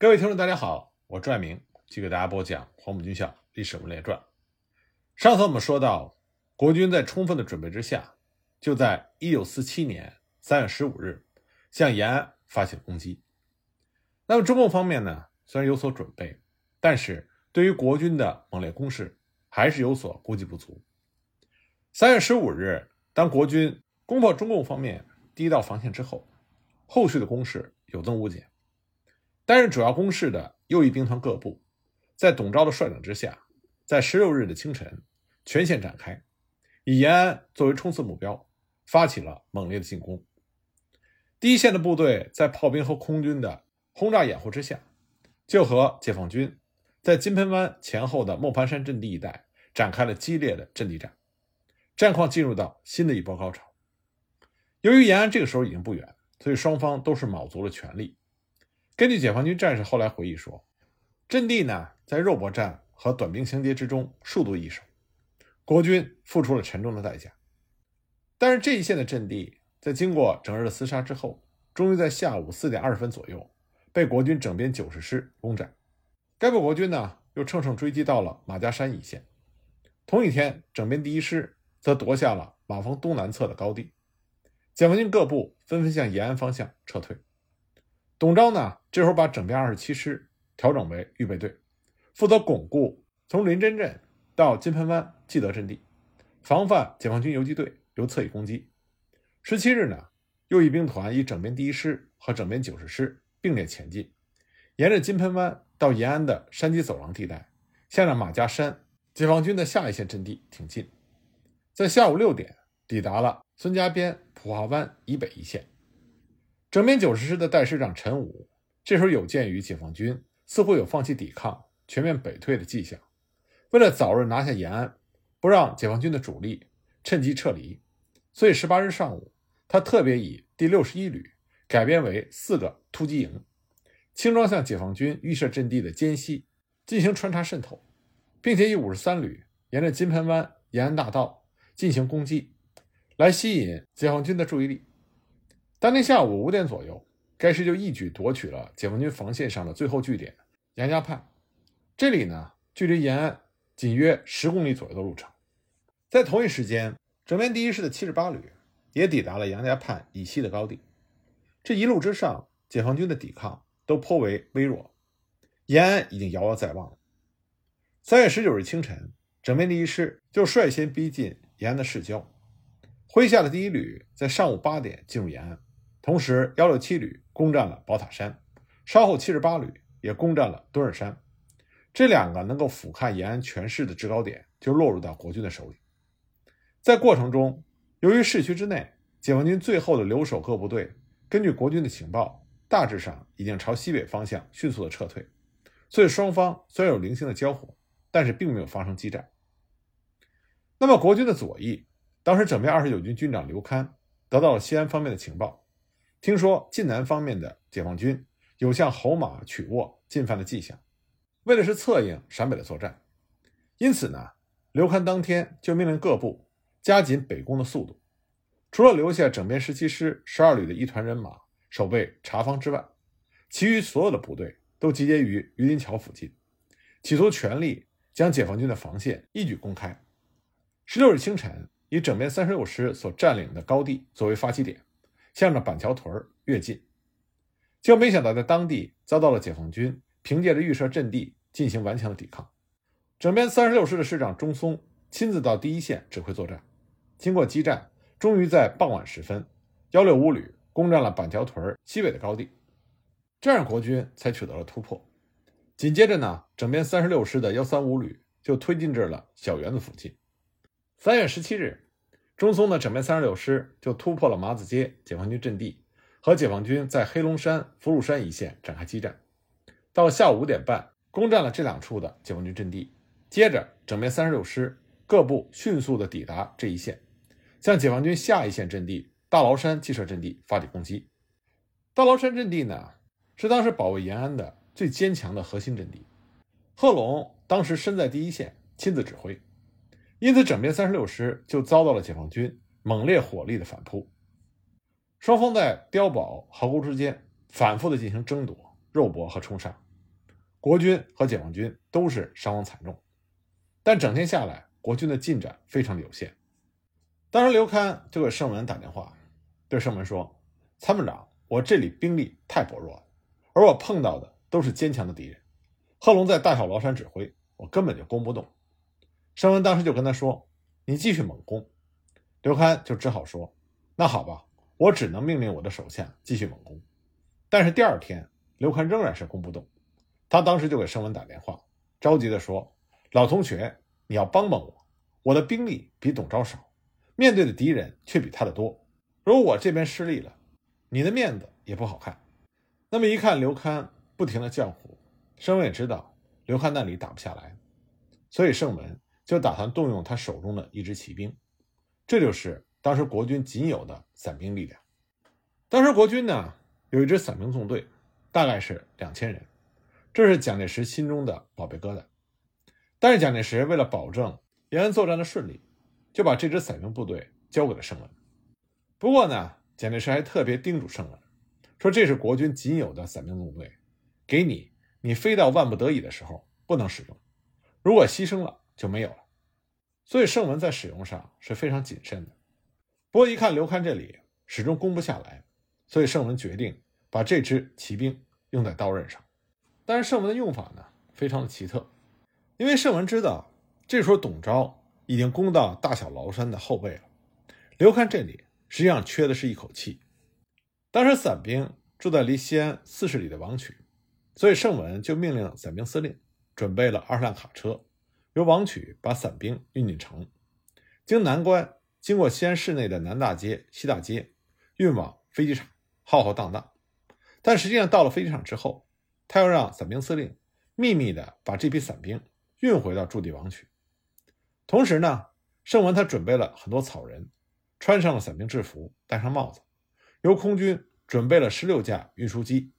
各位听众，大家好，我朱爱明，继续给大家播讲《黄埔军校历史人物列传》。上次我们说到，国军在充分的准备之下，就在1947年3月15日向延安发起了攻击。那么中共方面呢，虽然有所准备，但是对于国军的猛烈攻势，还是有所估计不足。3月15日，当国军攻破中共方面第一道防线之后，后续的攻势有增无减。担任主要攻势的右翼兵团各部，在董钊的率领之下，在十六日的清晨，全线展开，以延安作为冲刺目标，发起了猛烈的进攻。第一线的部队在炮兵和空军的轰炸掩护之下，就和解放军在金盆湾前后的磨盘山阵地一带展开了激烈的阵地战，战况进入到新的一波高潮。由于延安这个时候已经不远，所以双方都是卯足了全力。根据解放军战士后来回忆说，阵地呢在肉搏战和短兵相接之中数度易手，国军付出了沉重的代价。但是这一线的阵地在经过整日的厮杀之后，终于在下午四点二十分左右被国军整编九十师攻占。该部国军呢又乘胜追击到了马家山一线。同一天，整编第一师则夺下了马峰东南侧的高地。解放军各部纷纷向延安方向撤退。董钊呢，这时候把整编二十七师调整为预备队，负责巩固从临真镇到金盆湾既得阵地，防范解放军游击队由侧翼攻击。十七日呢，右翼兵团以整编第一师和整编九十师并列前进，沿着金盆湾到延安的山脊走廊地带，向着马家山解放军的下一线阵地挺进，在下午六点抵达了孙家边普化湾以北一线。整编九十师的代师长陈武，这时候有鉴于解放军似乎有放弃抵抗、全面北退的迹象，为了早日拿下延安，不让解放军的主力趁机撤离，所以十八日上午，他特别以第六十一旅改编为四个突击营，轻装向解放军预设阵地的间隙进行穿插渗透，并且以五十三旅沿着金盆湾延安大道进行攻击，来吸引解放军的注意力。当天下午五点左右，该师就一举夺取了解放军防线上的最后据点杨家畔。这里呢，距离延安仅约十公里左右的路程。在同一时间，整编第一师的七十八旅也抵达了杨家畔以西的高地。这一路之上，解放军的抵抗都颇为微弱，延安已经遥遥在望了。三月十九日清晨，整编第一师就率先逼近延安的市郊，麾下的第一旅在上午八点进入延安。同时，幺六七旅攻占了宝塔山，稍后七十八旅也攻占了墩儿山，这两个能够俯瞰延安全市的制高点就落入到国军的手里。在过程中，由于市区之内，解放军最后的留守各部队根据国军的情报，大致上已经朝西北方向迅速的撤退，所以双方虽然有零星的交火，但是并没有发生激战。那么，国军的左翼，当时整编二十九军军长刘戡得到了西安方面的情报。听说晋南方面的解放军有向侯马曲沃进犯的迹象，为的是策应陕北的作战，因此呢，刘戡当天就命令各部加紧北攻的速度，除了留下整编十七师十二旅的一团人马守备查方之外，其余所有的部队都集结于榆林桥附近，企图全力将解放军的防线一举攻开。十六日清晨，以整编三十六师所占领的高地作为发起点。向着板桥屯越进，就没想到在当地遭到了解放军凭借着预设阵地进行顽强的抵抗。整编三十六师的师长钟松亲自到第一线指挥作战，经过激战，终于在傍晚时分，幺六五旅攻占了板桥屯西北的高地，这样国军才取得了突破。紧接着呢，整编三十六师的幺三五旅就推进至了小园子附近。三月十七日。中松的整编三十六师就突破了麻子街解放军阵地，和解放军在黑龙山、福禄山一线展开激战。到了下午五点半，攻占了这两处的解放军阵地。接着，整编三十六师各部迅速地抵达这一线，向解放军下一线阵地大崂山既设阵地发起攻击。大崂山阵地呢，是当时保卫延安的最坚强的核心阵地。贺龙当时身在第一线，亲自指挥。因此，整编三十六师就遭到了解放军猛烈火力的反扑。双方在碉堡、壕沟之间反复的进行争夺、肉搏和冲杀。国军和解放军都是伤亡惨重，但整天下来，国军的进展非常的有限。当时刘戡就给盛文打电话，对盛文说：“参谋长，我这里兵力太薄弱了，而我碰到的都是坚强的敌人。贺龙在大小崂山指挥，我根本就攻不动。”盛文当时就跟他说：“你继续猛攻。”刘戡就只好说：“那好吧，我只能命令我的手下继续猛攻。”但是第二天，刘戡仍然是攻不动。他当时就给盛文打电话，着急地说：“老同学，你要帮帮我，我的兵力比董昭少，面对的敌人却比他的多。如果我这边失利了，你的面子也不好看。”那么一看刘戡不停的叫苦，盛文也知道刘戡那里打不下来，所以盛文就打算动用他手中的一支骑兵，这就是当时国军仅有的散兵力量。当时国军呢有一支散兵纵队，大概是两千人。这是蒋介石心中的宝贝疙瘩，但是蒋介石为了保证延安作战的顺利，就把这支散兵部队交给了盛文。不过呢，蒋介石还特别叮嘱盛文，说这是国军仅有的散兵纵队，给你，你非到万不得已的时候不能使用，如果牺牲了就没有了。所以圣文在使用上是非常谨慎的。不过一看刘戡这里始终攻不下来，所以圣文决定把这支骑兵用在刀刃上。但是圣文的用法呢，非常的奇特，因为圣文知道这时候董钊已经攻到大小崂山的后背了，刘戡这里实际上缺的是一口气。当时散兵住在离西安四十里的王曲，所以圣文就命令散兵司令准备了二十辆卡车，由王曲把伞兵运进城，经南关，经过西安市内的南大街、西大街，运往飞机场，浩浩荡荡。但实际上到了飞机场之后，他要让伞兵司令秘密的把这批伞兵运回到驻地王曲，同时呢，盛文他准备了很多草人，穿上了伞兵制服，戴上帽子，由空军准备了十六架运输机，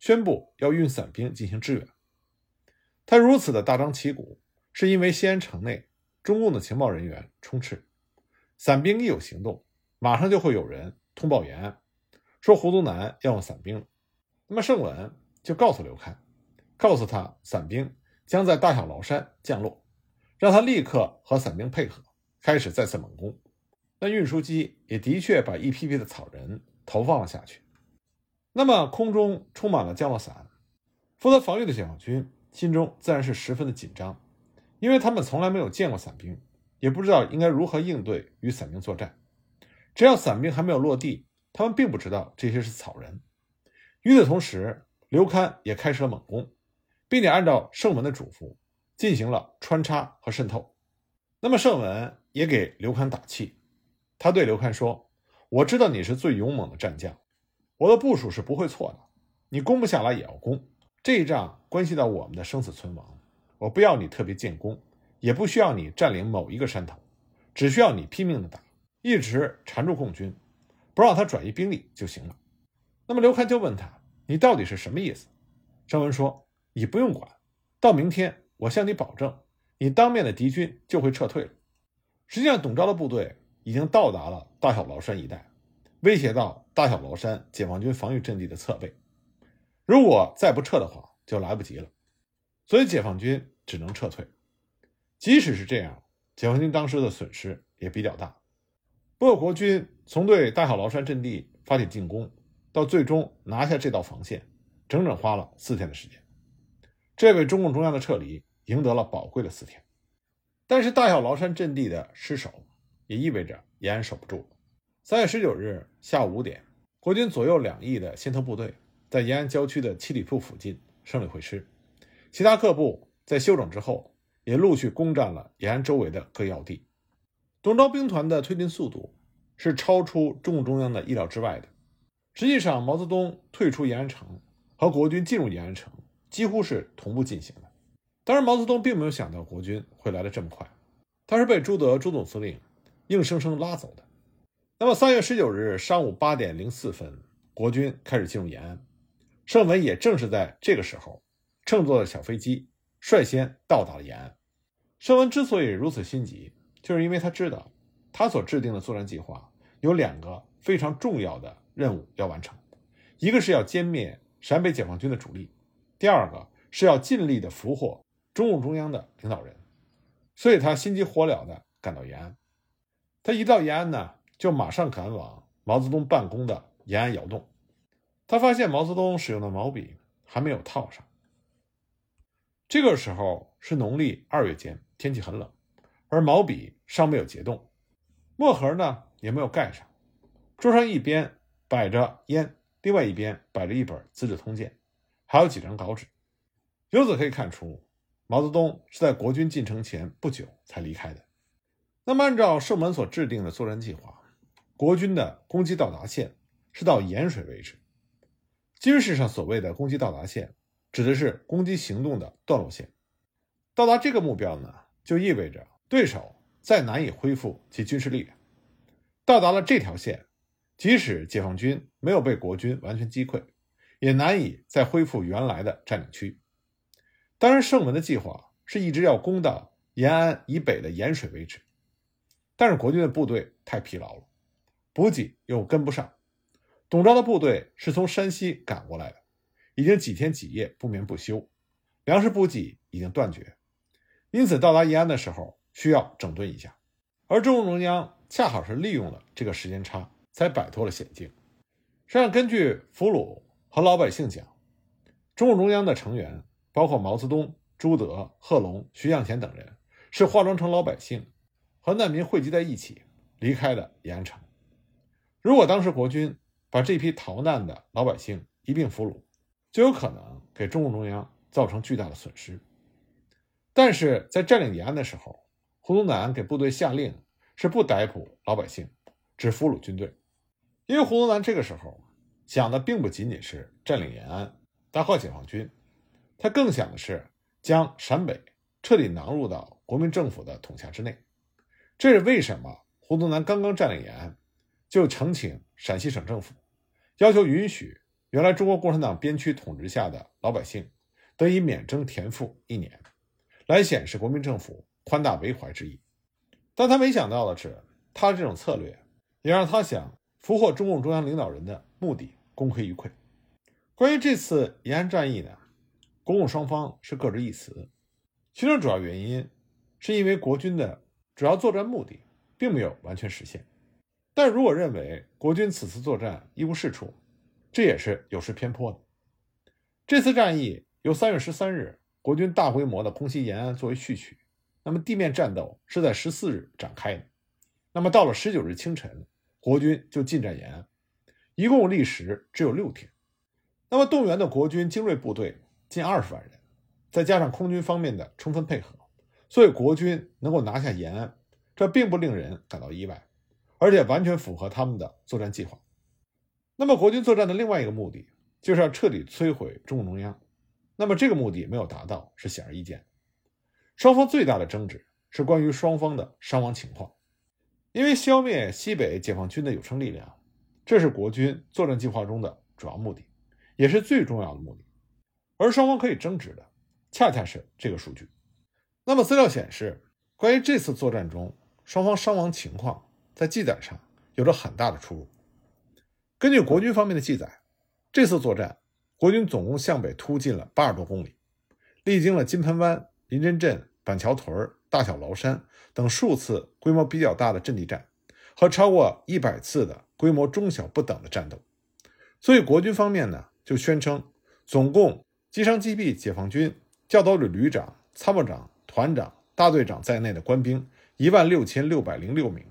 宣布要运伞兵进行支援。他如此的大张旗鼓，是因为西安城内中共的情报人员充斥，散兵一有行动，马上就会有人通报延安，说胡宗南要用散兵了。那么盛文。就告诉刘戡，告诉他散兵将在大小崂山降落，让他立刻和散兵配合，开始再次猛攻。那运输机也的确把一批批的草人投放了下去。那么空中充满了降落伞，负责防御的解放军心中自然是十分的紧张，因为他们从来没有见过伞兵，也不知道应该如何应对与伞兵作战。只要伞兵还没有落地，他们并不知道这些是草人。与此同时，刘戡也开始了猛攻，并且按照盛文的嘱咐进行了穿插和渗透。那么圣文也给刘戡打气，他对刘戡说：“我知道你是最勇猛的战将，我的部署是不会错的。你攻不下来也要攻，这一仗关系到我们的生死存亡。我不要你特别建功，也不需要你占领某一个山头，只需要你拼命的打，一直缠住共军，不让他转移兵力就行了。”那么刘戡就问他。你到底是什么意思？张文说：“你不用管，到明天我向你保证，你当面的敌军就会撤退了。”实际上，董钊的部队已经到达了大小崂山一带，威胁到大小崂山解放军防御阵地的侧背。如果再不撤的话，就来不及了。所以，解放军只能撤退。即使是这样，解放军当时的损失也比较大。不过，国军从对大小崂山阵地发起进攻。到最终拿下这道防线，整整花了四天的时间，这为中共中央的撤离赢得了宝贵的四天。但是大小崂山阵地的失守，也意味着延安守不住。三月十九日下午五点，国军左右两翼的先头部队在延安郊区的七里铺附近胜利会师，其他各部在休整之后，也陆续攻占了延安周围的各要地。董钊兵团的推进速度是超出中共中央的意料之外的。实际上，毛泽东退出延安城和国军进入延安城几乎是同步进行的。当然，毛泽东并没有想到国军会来的这么快，他是被朱德朱总司令硬生生拉走的。那么，三月十九日上午八点零四分，国军开始进入延安。盛文也正是在这个时候，乘坐的小飞机率先到达了延安。盛文之所以如此心急，就是因为他知道他所制定的作战计划有两个非常重要的。任务要完成，一个是要歼灭陕北解放军的主力，第二个是要尽力的俘获中共中央的领导人，所以他心急火燎的赶到延安。他一到延安呢，就马上赶往毛泽东办公的延安窑洞。他发现毛泽东使用的毛笔还没有套上。这个时候是农历二月间，天气很冷，而毛笔尚没有结冻，墨盒呢也没有盖上。桌上一边摆着烟，另外一边摆着一本《资治通鉴》，还有几张稿纸。由此可以看出，毛泽东是在国军进城前不久才离开的。那么，按照盛本所制定的作战计划，国军的攻击到达线是到盐水为止。军事上所谓的攻击到达线。指的是攻击行动的断落线，到达这个目标呢，就意味着对手再难以恢复其军事力量。到达了这条线，即使解放军没有被国军完全击溃，也难以再恢复原来的占领区。当然，盛文的计划是一直要攻到延安以北的盐水为止，但是国军的部队太疲劳了，补给又跟不上。董昭的部队是从山西赶过来的。已经几天几夜不眠不休，粮食补给已经断绝，因此到达延安的时候需要整顿一下。而中共中央恰好是利用了这个时间差，才摆脱了险境。实际上，根据俘虏和老百姓讲，中共中央的成员包括毛泽东、朱德、贺龙、徐向前等人，是化妆成老百姓和难民汇集在一起离开了延安城。如果当时国军把这批逃难的老百姓一并俘虏，就有可能给中共中央造成巨大的损失，但是在占领延安的时候，胡宗南给部队下令是不逮捕老百姓，只俘虏军队，因为胡宗南这个时候想的并不仅仅是占领延安、打垮解放军，他更想的是将陕北彻底囊入到国民政府的统辖之内。这是为什么胡宗南刚刚占领延安，就呈请陕西省政府，要求允许。原来中国共产党边区统治下的老百姓得以免征田赋一年，来显示国民政府宽大为怀之意。但他没想到的是，他这种策略也让他想俘获中共中央领导人的目的功亏一篑。关于这次延安战役呢，国共双方是各执一词。其中主要原因是因为国军的主要作战目的并没有完全实现。但如果认为国军此次作战一无是处，这也是有失偏颇的。这次战役由三月十三日国军大规模的空袭延安作为序曲，那么地面战斗是在十四日展开的。那么到了十九日清晨，国军就进占延安，一共历时只有六天。那么动员的国军精锐部队近二十万人，再加上空军方面的充分配合，所以国军能够拿下延安，这并不令人感到意外，而且完全符合他们的作战计划。那么，国军作战的另外一个目的，就是要彻底摧毁中共中央。那么，这个目的没有达到，是显而易见。双方最大的争执是关于双方的伤亡情况，因为消灭西北解放军的有生力量，这是国军作战计划中的主要目的，也是最重要的目的。而双方可以争执的，恰恰是这个数据。那么，资料显示，关于这次作战中双方伤亡情况，在记载上有着很大的出入。根据国军方面的记载，这次作战，国军总共向北突进了八十多公里，历经了金盆湾、临真镇、板桥屯、大小崂山等数次规模比较大的阵地战，和超过一百次的规模中小不等的战斗。所以，国军方面呢，就宣称总共击伤击毙解放军教导旅旅长、参谋长、团长、大队长在内的官兵一万六千六百零六名，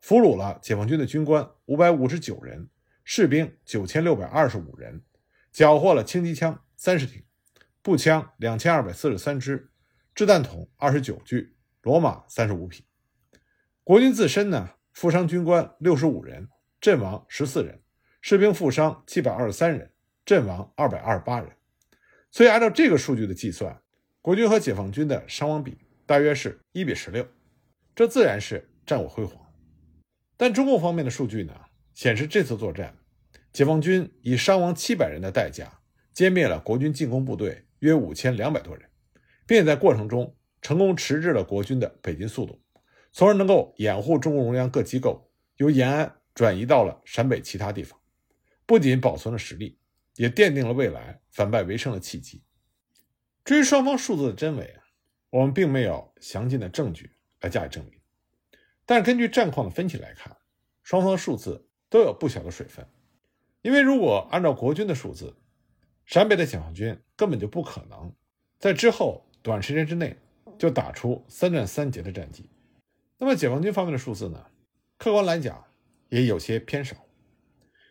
俘虏了解放军的军官五百五十九人。士兵九千六百二十五人，缴获了轻机枪三十挺，步枪两千二百四十三支，掷弹筒二十九具，骡马三十五匹。国军自身呢，负伤军官六十五人，阵亡十四人；士兵负伤七百二十三人，阵亡二百二十八人。所以按照这个数据的计算，国军和解放军的伤亡比大约是一比十六，这自然是战果辉煌。但中共方面的数据呢，显示这次作战。解放军以伤亡七百人的代价歼灭了国军进攻部队约五千两百多人，并且在过程中成功迟滞了国军的北进速度，从而能够掩护中共中央各机构由延安转移到了陕北其他地方，不仅保存了实力，也奠定了未来反败为胜的契机。至于双方数字的真伪，我们并没有详尽的证据来加以证明。但是根据战况的分析来看，双方数字都有不小的水分。因为如果按照国军的数字，陕北的解放军根本就不可能在之后短时间之内就打出三战三捷的战绩。那么解放军方面的数字呢？客观来讲也有些偏少，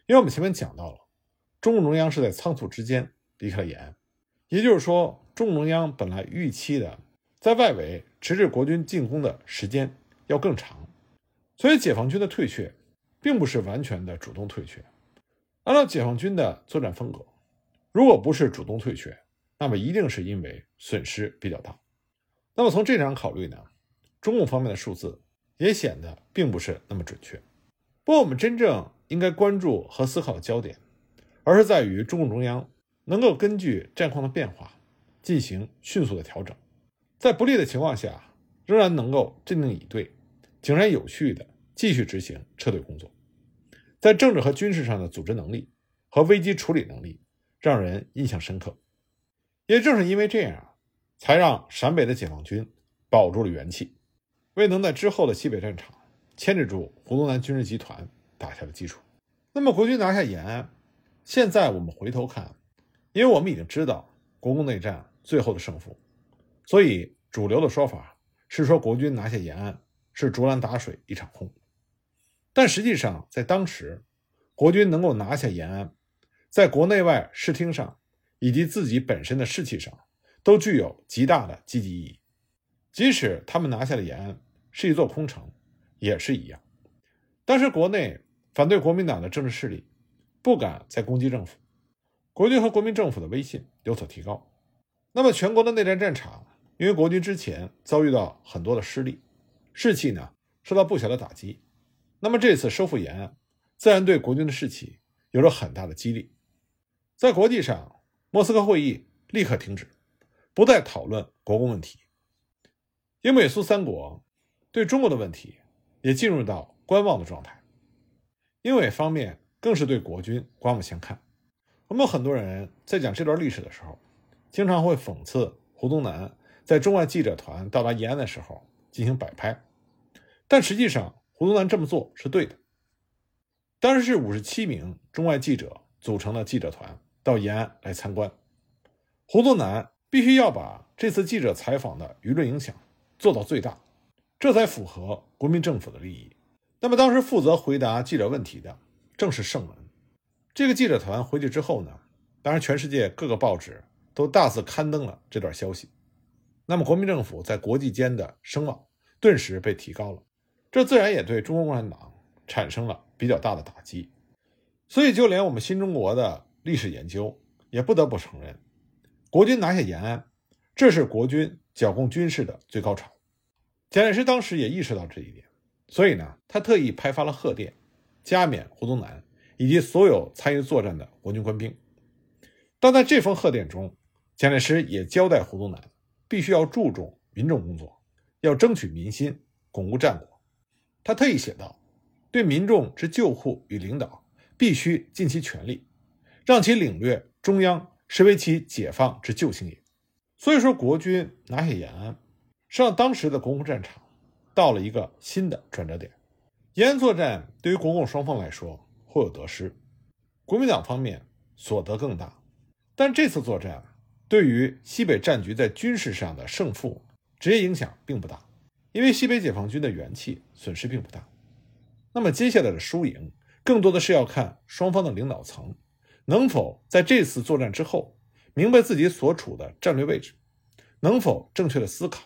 因为我们前面讲到了，中共中央是在仓促之间离开了延安，也就是说，中共中央本来预期的在外围迟滞国军进攻的时间要更长，所以解放军的退却并不是完全的主动退却。按照解放军的作战风格，如果不是主动退却，那么一定是因为损失比较大。那么从这场考虑呢，中共方面的数字。也显得并不是那么准确。不过，我们真正应该关注和思考的焦点，而是在于中共中央能够根据战况的变化进行迅速的调整，在不利的情况下，仍然能够镇定以对，井然有序的继续执行撤退工作。在政治和军事上的组织能力和危机处理能力让人印象深刻。也正是因为这样，才让陕北的解放军保住了元气。为能在之后的西北战场牵制住胡宗南军事集团打下了基础。那么国军拿下延安，现在我们回头看，因为我们已经知道国共内战最后的胜负，所以主流的说法是说国军拿下延安是竹篮打水一场空。但实际上，在当时，国军能够拿下延安，在国内外视听上以及自己本身的士气上，都具有极大的积极意义。即使他们拿下了延安。是一座空城，也是一样。当时国内反对国民党的政治势力不敢再攻击政府，国军和国民政府的威信有所提高。那么全国的内战战场，因为国军之前遭遇到很多的失利，士气呢受到不小的打击。那么这次收复延安，自然对国军的士气有着很大的激励。在国际上，莫斯科会议立刻停止，不再讨论国共问题。英美苏三国。对中国的问题也进入到观望的状态，英美方面更是对国军刮目相看。我们很多人在讲这段历史的时候，经常会讽刺胡宗南在中外记者团到达延安的时候进行摆拍，但实际上胡宗南这么做是对的。当时是五十七名中外记者组成的记者团到延安来参观，胡宗南必须要把这次记者采访的舆论影响做到最大。这才符合国民政府的利益。那么，当时负责回答记者问题的正是盛文。这个记者团回去之后呢，当然全世界各个报纸都大肆刊登了这段消息。那么，国民政府在国际间的声望顿时被提高了，这自然也对中国共产党产生了比较大的打击。所以，就连我们新中国的历史研究也不得不承认，国军拿下延安，这是国军剿共军事的最高潮。蒋介石当时也意识到这一点，所以呢，他特意派发了贺电，加冕胡宗南以及所有参与作战的国军官兵。但在这封贺电中，蒋介石也交代胡宗南必须要注重民众工作，要争取民心，巩固战果。他特意写道：“对民众之救护与领导，必须尽其全力，让其领略中央实为其解放之救星也。”所以说，国军拿下延安。是让，当时的国共战场到了一个新的转折点。延安作战对于国共双方来说会有得失，国民党方面所得更大。但这次作战对于西北战局在军事上的胜负直接影响并不大，因为西北解放军的元气损失并不大。那么接下来的输赢，更多的是要看双方的领导层能否在这次作战之后明白自己所处的战略位置，能否正确的思考。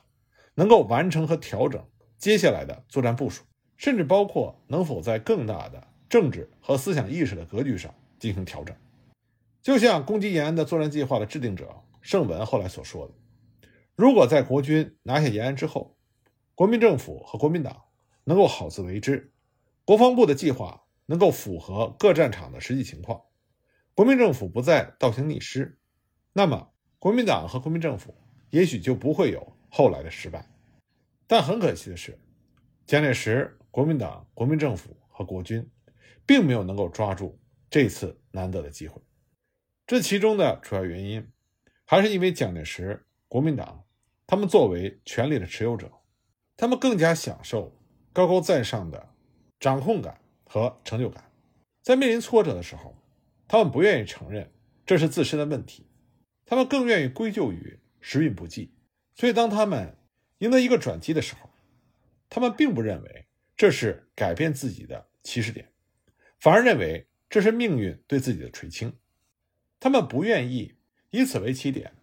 能够完成和调整接下来的作战部署，甚至包括能否在更大的政治和思想意识的格局上进行调整。就像攻击延安的作战计划的制定者盛文后来所说的：“如果在国军拿下延安之后，国民政府和国民党能够好自为之，国防部的计划能够符合各战场的实际情况，国民政府不再倒行逆施，那么国民党和国民政府也许就不会有。”后来的失败，但很可惜的是，蒋介石、国民党、国民政府和国军，并没有能够抓住这次难得的机会。这其中的主要原因，还是因为蒋介石、国民党，他们作为权力的持有者，他们更加享受高高在上的掌控感和成就感。在面临挫折的时候，他们不愿意承认这是自身的问题，他们更愿意归咎于时运不济。所以，当他们赢得一个转机的时候，他们并不认为这是改变自己的起始点，反而认为这是命运对自己的垂青。他们不愿意以此为起点，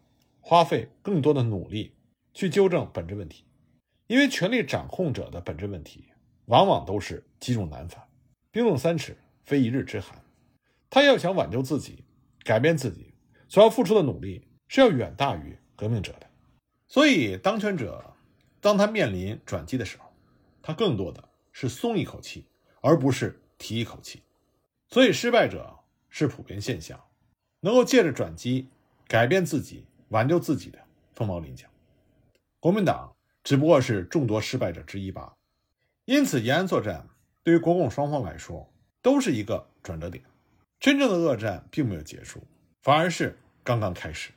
花费更多的努力去纠正本质问题，因为权力掌控者的本质问题往往都是积重难返，冰冻三尺非一日之寒。他要想挽救自己、改变自己，所要付出的努力是要远大于革命者的。所以，当权者当他面临转机的时候，他更多的是松一口气，而不是提一口气。所以，失败者是普遍现象，能够借着转机改变自己、挽救自己的凤毛麟角。国民党只不过是众多失败者之一吧。因此，延安作战对于国共双方来说都是一个转折点。真正的恶战并没有结束，反而是刚刚开始。